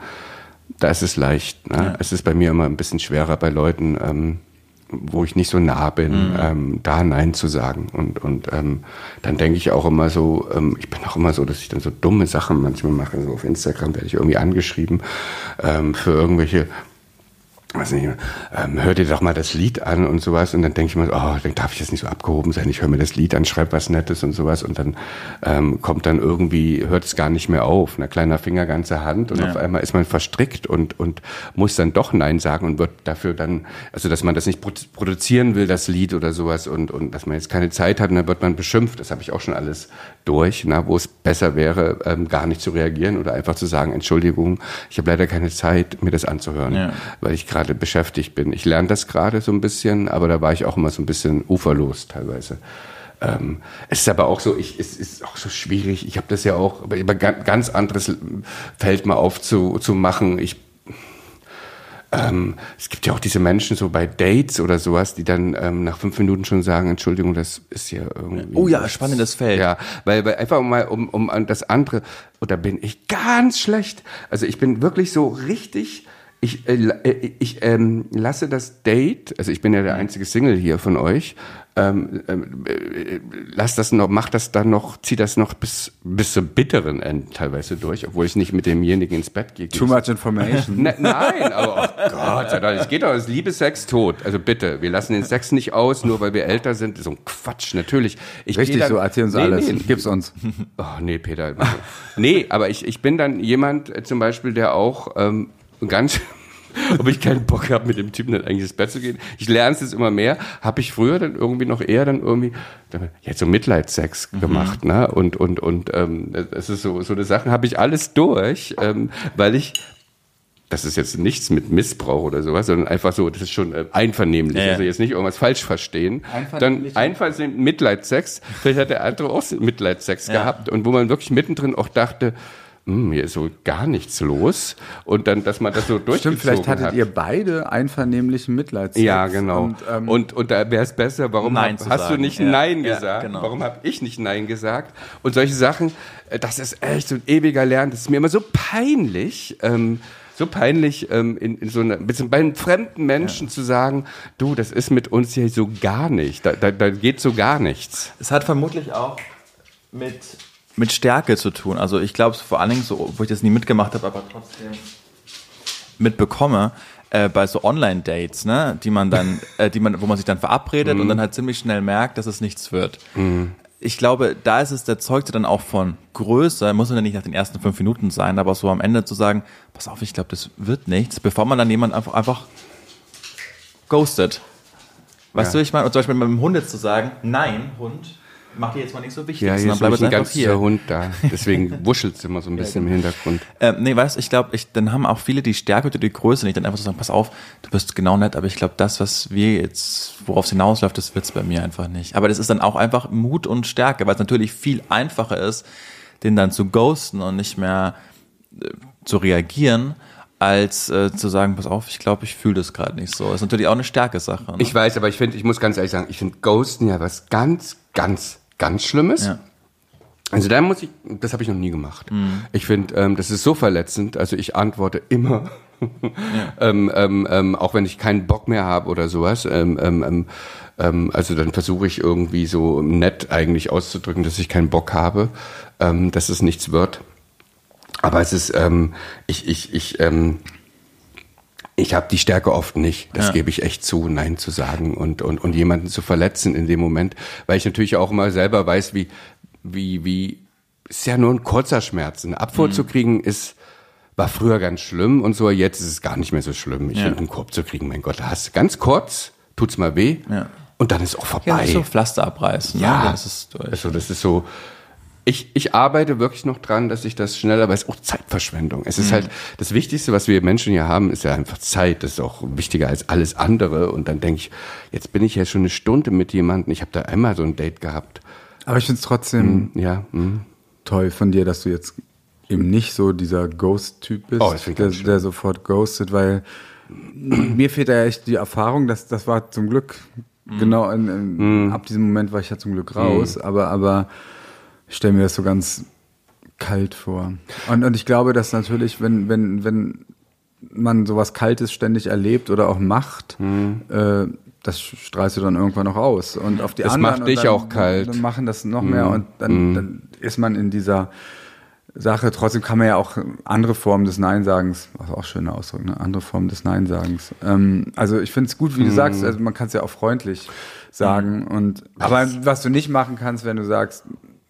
Speaker 3: Da ist es leicht. Ne? Ja. Es ist bei mir immer ein bisschen schwerer bei Leuten, ähm, wo ich nicht so nah bin, mhm. ähm, da Nein zu sagen. Und, und ähm, dann denke ich auch immer so, ähm, ich bin auch immer so, dass ich dann so dumme Sachen manchmal mache. So auf Instagram werde ich irgendwie angeschrieben ähm, für irgendwelche weiß nicht, ähm, hör dir doch mal das Lied an und sowas. Und dann denke ich mir, oh, dann darf ich jetzt nicht so abgehoben sein. Ich höre mir das Lied an, schreibe was Nettes und sowas. Und dann ähm, kommt dann irgendwie, hört es gar nicht mehr auf. Ein kleiner Finger, ganze Hand. Und ja. auf einmal ist man verstrickt und, und muss dann doch Nein sagen und wird dafür dann, also dass man das nicht produzieren will, das Lied oder sowas. Und, und dass man jetzt keine Zeit hat und dann wird man beschimpft. Das habe ich auch schon alles durch, na, wo es besser wäre, ähm, gar nicht zu reagieren oder einfach zu sagen, Entschuldigung, ich habe leider keine Zeit, mir das anzuhören, ja. weil ich gerade beschäftigt bin. Ich lerne das gerade so ein bisschen, aber da war ich auch immer so ein bisschen uferlos teilweise. Ähm, es ist aber auch so, ich, es ist auch so schwierig. Ich habe das ja auch über ganz anderes Feld mal aufzumachen. Ich ähm, es gibt ja auch diese Menschen so bei Dates oder sowas, die dann ähm, nach fünf Minuten schon sagen, Entschuldigung, das ist ja irgendwie.
Speaker 2: Oh ja, spannendes Feld.
Speaker 3: Ja, weil, weil einfach mal um, um das andere, oder bin ich ganz schlecht. Also ich bin wirklich so richtig ich, äh, äh, ich ähm, lasse das Date, also ich bin ja der einzige Single hier von euch, ähm, ähm, äh, lass das noch, mach das dann noch, zieh das noch bis, bis zum bitteren Ende teilweise durch, obwohl ich nicht mit demjenigen ins Bett gehe.
Speaker 4: Too much information.
Speaker 3: Ne, nein, aber oh Gott, sei Dank, es geht doch, es Liebe, Sex, Tod. Also bitte, wir lassen den Sex nicht aus, nur weil wir älter sind. So ein Quatsch, natürlich. Ich
Speaker 4: Richtig,
Speaker 3: dann,
Speaker 4: so erzähl uns
Speaker 3: Nee,
Speaker 4: alles.
Speaker 3: nee.
Speaker 4: Gib's uns.
Speaker 3: Oh, nee, Peter. nee, aber ich, ich bin dann jemand äh, zum Beispiel, der auch ähm, ganz, ob ich keinen Bock habe, mit dem Typen dann eigentlich ins Bett zu gehen. Ich lerne es jetzt immer mehr. Habe ich früher dann irgendwie noch eher dann irgendwie, jetzt so Mitleidssex gemacht, ne? Und, und, und ähm, das ist so, so eine Sachen habe ich alles durch, ähm, weil ich das ist jetzt nichts mit Missbrauch oder sowas, sondern einfach so, das ist schon äh, einvernehmlich.
Speaker 2: Ja.
Speaker 3: Also jetzt nicht irgendwas falsch verstehen. Dann einfach Mitleidssex. Vielleicht hat der andere auch Mitleidssex
Speaker 2: Ja.
Speaker 3: gehabt und wo man wirklich mittendrin auch dachte, hm, hier ist so gar nichts los. Und dann, dass man das so durchgezogen
Speaker 4: Stimmt, vielleicht hattet
Speaker 3: hat.
Speaker 4: ihr beide einvernehmlichen Mitleidssex.
Speaker 3: ja, genau.
Speaker 4: Und, ähm,
Speaker 3: und, und da wäre es besser, warum
Speaker 2: Nein
Speaker 3: hab, hast du
Speaker 2: sagen.
Speaker 3: nicht
Speaker 2: Ja,
Speaker 3: Nein
Speaker 2: ja,
Speaker 3: gesagt?
Speaker 2: genau.
Speaker 3: Warum habe ich nicht Nein gesagt? Und solche Sachen, äh, das ist echt so ein ewiger Lernen. Das ist mir immer so peinlich. Ähm, so peinlich, ähm, in, in so einer, bei einem fremden Menschen zu sagen, du, das ist mit uns hier so gar nicht. Da, da, da geht so gar nichts.
Speaker 2: Es hat vermutlich auch mit, mit Stärke zu tun. Also ich glaube vor allen Dingen, so, wo ich das nie mitgemacht habe, aber trotzdem mitbekomme, äh, bei so Online-Dates, ne, die man dann, äh, die man, wo man sich dann verabredet und dann halt ziemlich schnell merkt, dass es nichts wird. Ich glaube, da ist es der Zeugte dann auch von Größe, muss ja nicht nach den ersten fünf Minuten sein, aber so am Ende zu sagen, pass auf, ich glaube, das wird nichts, bevor man dann jemand einfach, einfach ghostet. Weißt
Speaker 3: Ja.
Speaker 2: du, ich meine, und zum Beispiel mit dem Hund jetzt zu sagen, nein, Hund, mach dir jetzt mal nicht so wichtig,
Speaker 3: Ja, ist
Speaker 2: bleib jetzt
Speaker 3: ein
Speaker 2: einfach
Speaker 3: ganz
Speaker 2: hier.
Speaker 3: süßer Hund da. Deswegen wuschelt es immer so ein bisschen im Hintergrund.
Speaker 2: Ähm, nee, weißt du, ich glaube, ich, dann haben auch viele die Stärke oder die Größe nicht, dann einfach so sagen, pass auf, du bist genau nett, aber ich glaube, das, was wir jetzt, worauf es hinausläuft, das wird's bei mir einfach nicht. Aber das ist dann auch einfach Mut und Stärke, weil es natürlich viel einfacher ist, den dann zu ghosten und nicht mehr äh, zu reagieren, als äh, zu sagen, pass auf, ich glaube, ich fühle das gerade nicht so. ist natürlich auch eine Stärke-Sache. Ne?
Speaker 3: Ich weiß, aber ich finde, ich muss ganz ehrlich sagen, ich finde Ghosten ja was ganz, ganz, ganz Schlimmes.
Speaker 2: Ja.
Speaker 3: Also da muss ich, das habe ich noch nie gemacht. Ich finde, ähm, das ist so verletzend. Also ich antworte immer, ähm, ähm, ähm, auch wenn ich keinen Bock mehr habe oder sowas. Ähm, ähm, also dann versuche ich irgendwie so nett eigentlich auszudrücken, dass ich keinen Bock habe, dass es nichts wird. Aber es ist, ähm, ich, ich, ich, ich habe die Stärke oft nicht, das
Speaker 2: Ja.
Speaker 3: gebe ich echt zu, Nein zu sagen und, und, und jemanden zu verletzen in dem Moment, weil ich natürlich auch immer selber weiß, wie, wie, wie, ist ja nur ein kurzer Schmerz. Eine
Speaker 2: Mhm.
Speaker 3: Abfuhr zu kriegen ist, war früher ganz schlimm und so, jetzt ist es gar nicht mehr so schlimm. Ich
Speaker 2: Ja.
Speaker 3: finde, einen Korb zu kriegen, mein Gott, da hast du ganz kurz, tut's mal weh
Speaker 2: Ja.
Speaker 3: und dann ist auch
Speaker 2: ja,
Speaker 3: vorbei.
Speaker 2: nicht so Pflaster abreißen.
Speaker 3: Ja,
Speaker 2: ne? dann ist durch.
Speaker 3: Also das ist so. Ich, ich arbeite wirklich noch dran, dass ich das schneller, es ist auch Zeitverschwendung. Es
Speaker 2: Mhm.
Speaker 3: ist halt das Wichtigste, was wir Menschen hier haben, ist ja einfach Zeit. Das ist auch wichtiger als alles andere. Und dann denke ich, jetzt bin ich ja schon eine Stunde mit jemandem. Ich habe da einmal so ein Date gehabt.
Speaker 4: aber ich finde es trotzdem
Speaker 3: Ja. hm.
Speaker 4: toll von dir, dass du jetzt eben nicht so dieser Ghost-Typ bist,
Speaker 3: Oh,
Speaker 4: der, der sofort ghostet, weil mir fehlt ja echt die Erfahrung, dass das war zum Glück
Speaker 3: Mhm.
Speaker 4: genau in, in, ab diesem Moment war ich ja zum Glück raus, aber aber ich stelle mir das so ganz kalt vor. Und und ich glaube, dass natürlich, wenn wenn wenn man sowas Kaltes ständig erlebt oder auch macht, äh, das strahlst du dann irgendwann noch aus. Und auf die
Speaker 3: Mhm. Das
Speaker 4: anderen
Speaker 3: macht
Speaker 4: und
Speaker 3: dich
Speaker 4: dann,
Speaker 3: auch kalt. Mhm.
Speaker 4: Dann machen das noch mehr und dann, dann ist man in dieser Sache. Trotzdem kann man ja auch andere Formen des Neinsagens, was auch schöner Ausdruck, ne? andere Formen des Neinsagens. Ähm, also ich finde es gut, wie
Speaker 3: Mhm.
Speaker 4: du sagst, also man kann es ja auch freundlich sagen. Und aber was du nicht machen kannst, wenn du sagst,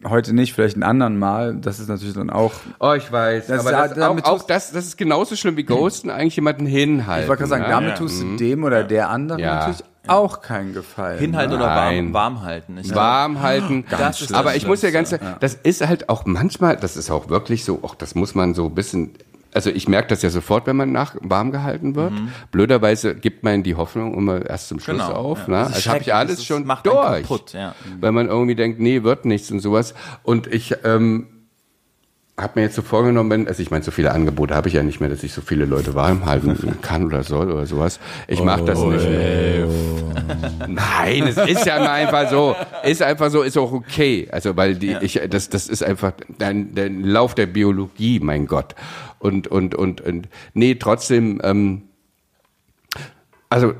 Speaker 4: heute nicht, vielleicht einen anderen Mal, das ist natürlich dann auch.
Speaker 3: Oh, ich weiß.
Speaker 4: Das
Speaker 3: aber das,
Speaker 4: damit
Speaker 3: auch, auch das, das ist genauso schlimm wie Ghosten, eigentlich jemanden hinhalten.
Speaker 4: Ich wollte gerade sagen,
Speaker 3: ja?
Speaker 4: damit
Speaker 2: ja.
Speaker 4: tust du dem oder der anderen
Speaker 3: Ja.
Speaker 4: natürlich auch keinen Gefallen.
Speaker 2: Hinhalten
Speaker 4: ne?
Speaker 2: oder warm,
Speaker 3: Nein.
Speaker 2: warm halten. Ich
Speaker 3: warm halten.
Speaker 2: Das ist
Speaker 3: aber
Speaker 2: das
Speaker 3: ich muss ja ganz, das ist halt auch manchmal, das ist auch wirklich so, auch das muss man so ein bisschen, also ich merke das ja sofort, wenn man nach warm gehalten wird. Blöderweise gibt man die Hoffnung immer erst zum Schluss
Speaker 2: Genau,
Speaker 3: auf.
Speaker 2: ja.
Speaker 3: Ne? Also habe ich alles schon
Speaker 2: macht
Speaker 3: durch.
Speaker 2: kaputt, ja.
Speaker 3: Weil man irgendwie denkt, nee, wird nichts und sowas. Und ich ähm, habe mir jetzt so vorgenommen, wenn, also ich meine, so viele Angebote habe ich ja nicht mehr, dass ich so viele Leute warm halten kann oder soll oder sowas. Ich mache das nicht mehr. Nein, es ist ja einfach so, ist einfach so, ist auch okay. Also weil die, ich, das, das ist einfach der, der Lauf der Biologie, mein Gott. Und, und, und, und nee, trotzdem, ähm, also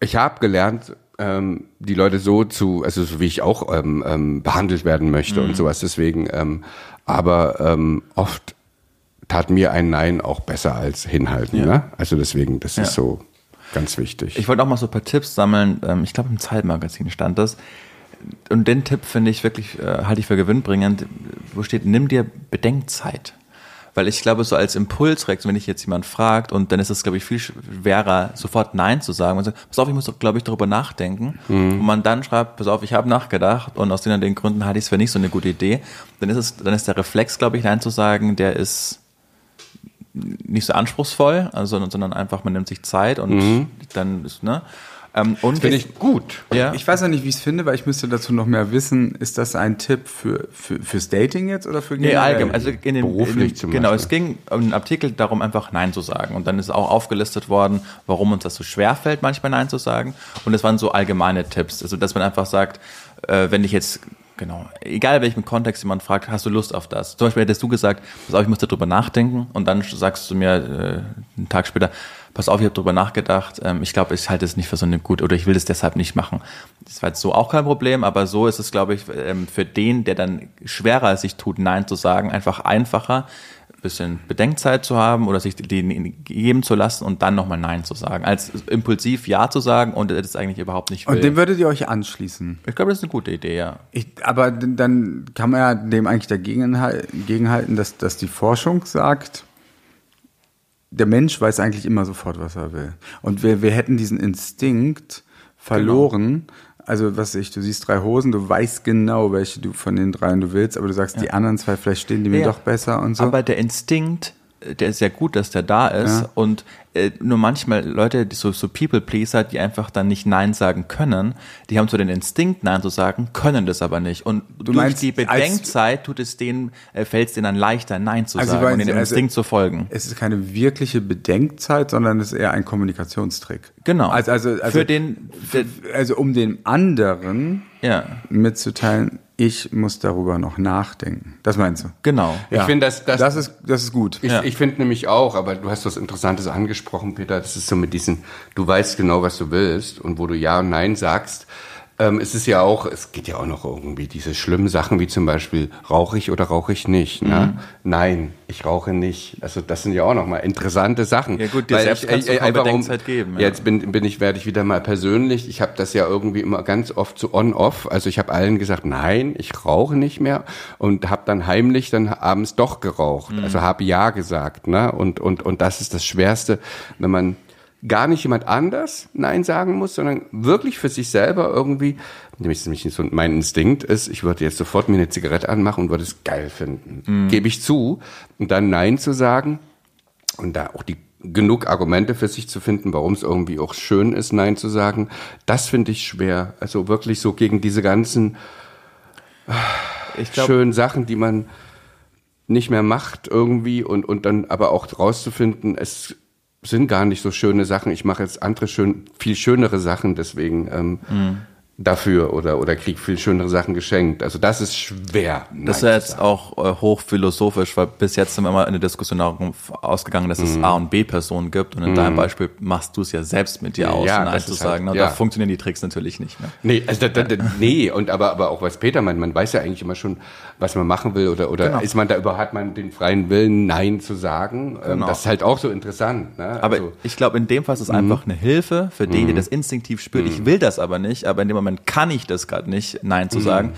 Speaker 3: ich habe gelernt, ähm, die Leute so zu, also so wie ich auch ähm, ähm, behandelt werden möchte und sowas. Deswegen, ähm, aber ähm, oft tat mir ein Nein auch besser als hinhalten. Ne? Also deswegen, das ist so ganz wichtig.
Speaker 2: Ich wollte auch mal so ein paar Tipps sammeln. Ähm, Ich glaube, im Zeitmagazin stand das. Und den Tipp finde ich wirklich, äh, halte ich für gewinnbringend. Wo steht, nimm dir Bedenkzeit. Weil ich glaube, so als Impulsreaktion, wenn ich jetzt jemand fragt, und dann ist es, glaube ich, viel schwerer, sofort Nein zu sagen. Man sagt, pass auf, ich muss glaube ich, darüber nachdenken. Und man dann schreibt, pass auf, ich habe nachgedacht und aus den und den Gründen halte ich es für nicht so eine gute Idee. Dann ist es, dann ist der Reflex, glaube ich, Nein zu sagen, der ist nicht so anspruchsvoll, also, sondern einfach, man nimmt sich Zeit und dann ist, ne? Ähm, und
Speaker 3: Finde ich gut.
Speaker 2: ja.
Speaker 4: Ich weiß ja nicht, wie ich es finde, weil ich müsste dazu noch mehr wissen. Ist das ein Tipp für, für fürs Dating jetzt oder für
Speaker 2: Nee,
Speaker 4: generell?
Speaker 2: allgemein. Also in den,
Speaker 3: Beruflich
Speaker 2: in
Speaker 3: zum
Speaker 2: Genau,
Speaker 3: Beispiel.
Speaker 2: es ging um einen Artikel darum, einfach Nein zu sagen. Und dann ist auch aufgelistet worden, warum uns das so schwer fällt, manchmal Nein zu sagen. Und es waren so allgemeine Tipps. Also, dass man einfach sagt, äh, wenn ich jetzt, genau, egal welchen Kontext jemand fragt, hast du Lust auf das? Zum Beispiel hättest du gesagt, pass auf, ich muss darüber nachdenken. Und dann sagst du mir äh, einen Tag später, pass auf, ich habe darüber nachgedacht. Ähm, ich glaube, ich halte es nicht für so eine gut oder ich will es deshalb nicht machen. Das war jetzt so auch kein Problem, aber so ist es, glaube ich, ähm, für den, der dann schwerer sich tut, Nein zu sagen, einfach einfacher, ein bisschen Bedenkzeit zu haben oder sich die geben zu lassen und dann nochmal Nein zu sagen, als impulsiv Ja zu sagen und das eigentlich überhaupt nicht will.
Speaker 4: Und dem würdet ihr euch anschließen?
Speaker 2: ich glaube, das ist eine gute Idee, ja.
Speaker 4: Ich, aber dann kann man ja dem eigentlich dagegen gegenhalten, dass, dass die Forschung sagt, der Mensch weiß eigentlich immer sofort, was er will. Und wir, wir hätten diesen Instinkt verloren. Also, was ich, du siehst drei Hosen, du weißt genau, welche du von den dreien du willst, aber du sagst, die anderen zwei, vielleicht stehen die mir
Speaker 2: Ja.
Speaker 4: doch besser und so.
Speaker 2: Aber der Instinkt, der ist ja gut, dass der da ist.
Speaker 4: Ja.
Speaker 2: Und äh, nur manchmal Leute, die so, so People-Pleaser, die einfach dann nicht Nein sagen können, die haben so den Instinkt, Nein zu sagen, können das aber nicht. Und durch
Speaker 4: meinst,
Speaker 2: die Bedenkzeit tut es denen, äh, fällt es denen dann leichter, Nein zu
Speaker 4: Also
Speaker 2: sagen
Speaker 4: weil
Speaker 2: und dem
Speaker 4: also-
Speaker 2: Instinkt zu folgen.
Speaker 4: es ist keine wirkliche Bedenkzeit, sondern es ist eher ein Kommunikationstrick.
Speaker 2: Genau.
Speaker 4: Also, also, also,
Speaker 2: Für den,
Speaker 4: also um dem anderen
Speaker 2: ja,
Speaker 4: mitzuteilen, ich muss darüber noch nachdenken. Das meinst du?
Speaker 2: genau.
Speaker 3: Ich finde, das, das,
Speaker 4: Das ist, das ist gut.
Speaker 3: Ich,
Speaker 2: Ja.
Speaker 3: ich finde nämlich auch, aber du hast was Interessantes angesprochen, Peter. Das ist so mit diesen, du weißt genau, was du willst und wo du Ja und Nein sagst. Ähm, es ist ja auch, es geht ja auch noch irgendwie diese schlimmen Sachen wie zum Beispiel, rauche ich oder rauche ich nicht? Ne? Nein, ich rauche nicht. Also das sind ja auch noch mal interessante Sachen.
Speaker 2: Ja gut, dir
Speaker 3: Weil
Speaker 2: selbst kannst du kaum
Speaker 3: einfach
Speaker 2: Bedenkzeit geben, ja.
Speaker 3: Jetzt bin, bin ich, werde ich wieder mal persönlich. Ich habe das ja irgendwie immer ganz oft so on-off. Also ich habe allen gesagt, nein, ich rauche nicht mehr und habe dann heimlich dann abends doch geraucht.
Speaker 2: Mhm.
Speaker 3: Also habe ja gesagt. Ne? Und, und, und das ist das Schwerste, wenn man gar nicht jemand anders Nein sagen muss, sondern wirklich für sich selber irgendwie, nämlich nämlich so mein Instinkt ist, ich würde jetzt sofort mir eine Zigarette anmachen und würde es geil finden.
Speaker 2: Mhm.
Speaker 3: Gebe ich zu. Und dann Nein zu sagen und da auch die genug Argumente für sich zu finden, warum es irgendwie auch schön ist, Nein zu sagen, das finde ich schwer. Also wirklich so gegen diese ganzen
Speaker 2: Ich glaube,
Speaker 3: schönen Sachen, die man nicht mehr macht irgendwie und, und dann aber auch rauszufinden, es sind gar nicht so schöne Sachen. Ich mache jetzt andere schön, viel schönere Sachen deswegen ähm,
Speaker 2: Mhm.
Speaker 3: Dafür oder, oder krieg viel schönere Sachen geschenkt. Also das ist schwer.
Speaker 2: Das ist
Speaker 3: Nein
Speaker 2: ja jetzt auch äh, hochphilosophisch, weil bis jetzt sind wir immer in der Diskussion darum ausgegangen, dass es A- und B-Personen gibt. Und in deinem Beispiel machst du es ja selbst mit dir aus,
Speaker 3: Ja,
Speaker 2: Nein zu
Speaker 3: ist
Speaker 2: sagen.
Speaker 3: halt- ja.
Speaker 2: da funktionieren die Tricks natürlich nicht mehr.
Speaker 3: Nee, also da, da, nee, und aber, aber auch was Peter meint, man weiß ja eigentlich immer schon, was man machen will oder, oder
Speaker 2: Genau.
Speaker 3: ist man da überhaupt, hat man den freien Willen, Nein zu sagen? Ähm,
Speaker 2: Genau.
Speaker 3: Das ist halt auch so interessant. Ne?
Speaker 2: Aber
Speaker 3: also,
Speaker 2: ich glaube, in dem Fall ist es einfach eine Hilfe für den, der das instinktiv spürt. Ich will das aber nicht, aber in dem Moment kann ich das gerade nicht, Nein zu sagen.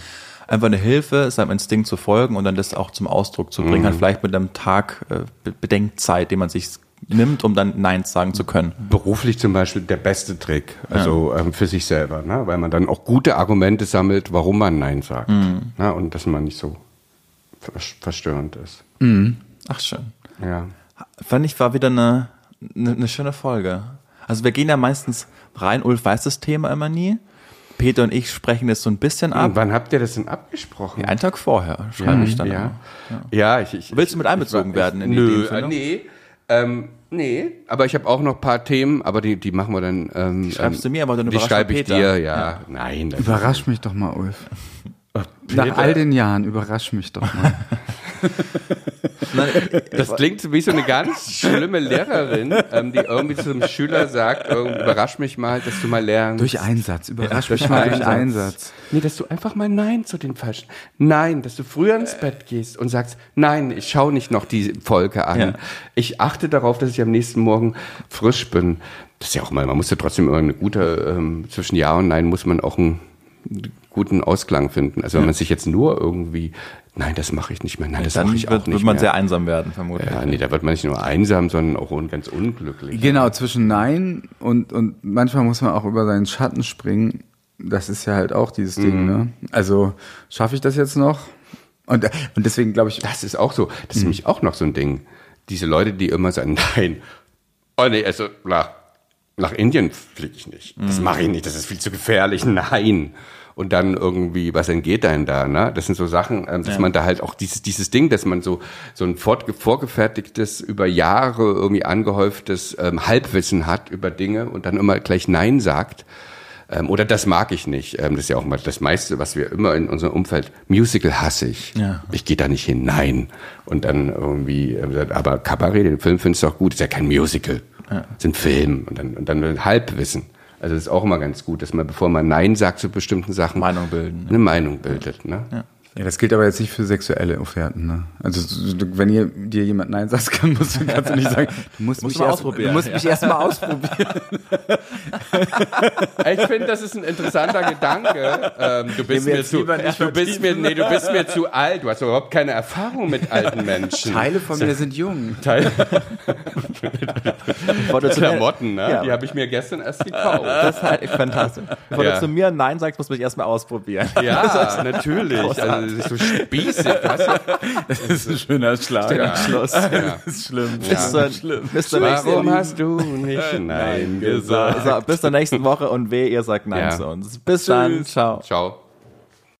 Speaker 2: Einfach eine Hilfe, seinem Instinkt zu folgen und dann das auch zum Ausdruck zu bringen. Halt vielleicht mit einem Tag äh, Be- Bedenkzeit, den man sich nimmt, um dann Nein sagen zu können.
Speaker 3: beruflich zum Beispiel der beste Trick, also ähm, für sich selber, ne? weil man dann auch gute Argumente sammelt, warum man Nein sagt. Ne? Und dass man nicht so ver- verstörend ist.
Speaker 2: Ach schön.
Speaker 3: Ja.
Speaker 2: Fand ich, war wieder eine, eine, eine schöne Folge. Also wir gehen ja meistens rein, Ulf weiß das Thema immer nie. Peter und ich sprechen das so ein bisschen ab.
Speaker 3: Und wann habt ihr das denn abgesprochen?
Speaker 2: Einen Tag vorher schreibe ich dann.
Speaker 3: ja. Ja, ich, ich,
Speaker 2: Willst du mit einbezogen
Speaker 3: ich,
Speaker 2: werden in die
Speaker 3: nö,
Speaker 2: Ideenfindung?
Speaker 3: nee. Ähm, nee, aber ich habe auch noch ein paar Themen, aber die, die machen wir dann. Ähm,
Speaker 2: schreibst du
Speaker 3: ähm,
Speaker 2: mir, aber dann
Speaker 3: Die
Speaker 2: überraschst
Speaker 3: schreibe
Speaker 2: du
Speaker 3: ich
Speaker 2: Peter.
Speaker 3: dir, ja. Nein.
Speaker 4: Überrasch mich doch mal, Ulf. Nach all den Jahren, überrasch mich doch mal.
Speaker 3: Das klingt wie so eine ganz schlimme Lehrerin, ähm, die irgendwie zu einem Schüler sagt, irgendwie, überrasch mich mal, dass du mal lernst.
Speaker 4: Durch Einsatz, überrasch
Speaker 3: Durch
Speaker 4: mich mal durch
Speaker 3: Einsatz. Nee, dass du einfach mal Nein zu den Falschen. Nein, dass du früher ins Bett gehst und sagst, nein, ich schaue nicht noch die Folge an.
Speaker 2: Ja.
Speaker 3: Ich achte darauf, dass ich am nächsten Morgen frisch bin. Das ist ja auch mal, man muss ja trotzdem immer eine gute, ähm, zwischen Ja und Nein muss man auch einen guten Ausklang finden. Also wenn man sich jetzt nur irgendwie, nein, das mache ich nicht mehr, nein, das
Speaker 2: Dann
Speaker 3: mache ich auch
Speaker 2: wird,
Speaker 3: nicht
Speaker 2: wird man
Speaker 3: mehr.
Speaker 2: sehr einsam werden, vermutlich.
Speaker 3: ja, nee, da wird man nicht nur einsam, sondern auch un- ganz unglücklich.
Speaker 4: Genau, zwischen Nein und, und manchmal muss man auch über seinen Schatten springen. Das ist ja halt auch dieses Ding, ne? Also, schaffe ich das jetzt noch? Und, und deswegen glaube ich,
Speaker 3: Das ist auch so. Das ist nämlich auch noch so ein Ding. Diese Leute, die immer sagen, nein, oh nee, also nach, nach Indien fliege ich nicht. Das mache ich nicht, das ist viel zu gefährlich. Nein. Und dann irgendwie, was entgeht denn da? Ne? Das sind so Sachen, ähm, dass man da halt auch dieses, dieses Ding, dass man so, so ein vorgefertigtes, über Jahre irgendwie angehäuftes ähm, Halbwissen hat über Dinge und dann immer gleich Nein sagt. Ähm, oder das mag ich nicht. Ähm, das ist ja auch mal das meiste, was wir immer in unserem Umfeld, Musical hasse ich.
Speaker 2: Ja.
Speaker 3: Ich gehe da nicht hin, nein. Und dann irgendwie, äh, aber Kabarett, den Film findest du auch gut, ist ja kein Musical. Ja. Ist ein Film. Und dann, und dann Halbwissen. Also das ist auch immer ganz gut, dass man, bevor man Nein sagt zu bestimmten Sachen,
Speaker 2: Meinung bilden.
Speaker 3: eine Meinung bildet. Ne?
Speaker 4: ja, das gilt aber jetzt nicht für sexuelle Offerten, ne? Also, wenn ihr, dir jemand Nein sagt, kann, musst, du- kannst du nicht sagen, du musst,
Speaker 2: Musst
Speaker 4: mich erst,
Speaker 2: ausprobieren,
Speaker 4: du musst
Speaker 2: ja.
Speaker 4: mich erst mal ausprobieren.
Speaker 3: Ich finde, das ist ein interessanter Gedanke. Ähm, du bist mir zu, du bist mir, nee, du bist mir zu alt. Du hast überhaupt keine Erfahrung mit alten Menschen.
Speaker 4: Teile von mir sind jung.
Speaker 3: Teil
Speaker 2: Bevor du zu mir-
Speaker 3: Klamotten, ne?
Speaker 2: Ja.
Speaker 3: Die habe ich mir gestern erst gekauft.
Speaker 2: Das ist halt fantastisch. Bevor
Speaker 3: Ja.
Speaker 2: du zu mir Nein sagst, musst du mich erstmal ausprobieren.
Speaker 3: Ja, natürlich. Also, das ist so spießig. Weißt du?
Speaker 4: Das ist ein schöner Schlag.
Speaker 3: Ja.
Speaker 2: Schluss.
Speaker 3: Ja.
Speaker 4: Das ist schlimm.
Speaker 2: Bis, zur, bis, zur nächsten,
Speaker 3: Warum hast du nicht Nein gesagt?
Speaker 2: so, bis zur nächsten Woche und weh, ihr sagt Nein
Speaker 3: Ja.
Speaker 2: zu uns. Bis dann. Ciao.
Speaker 3: Ciao.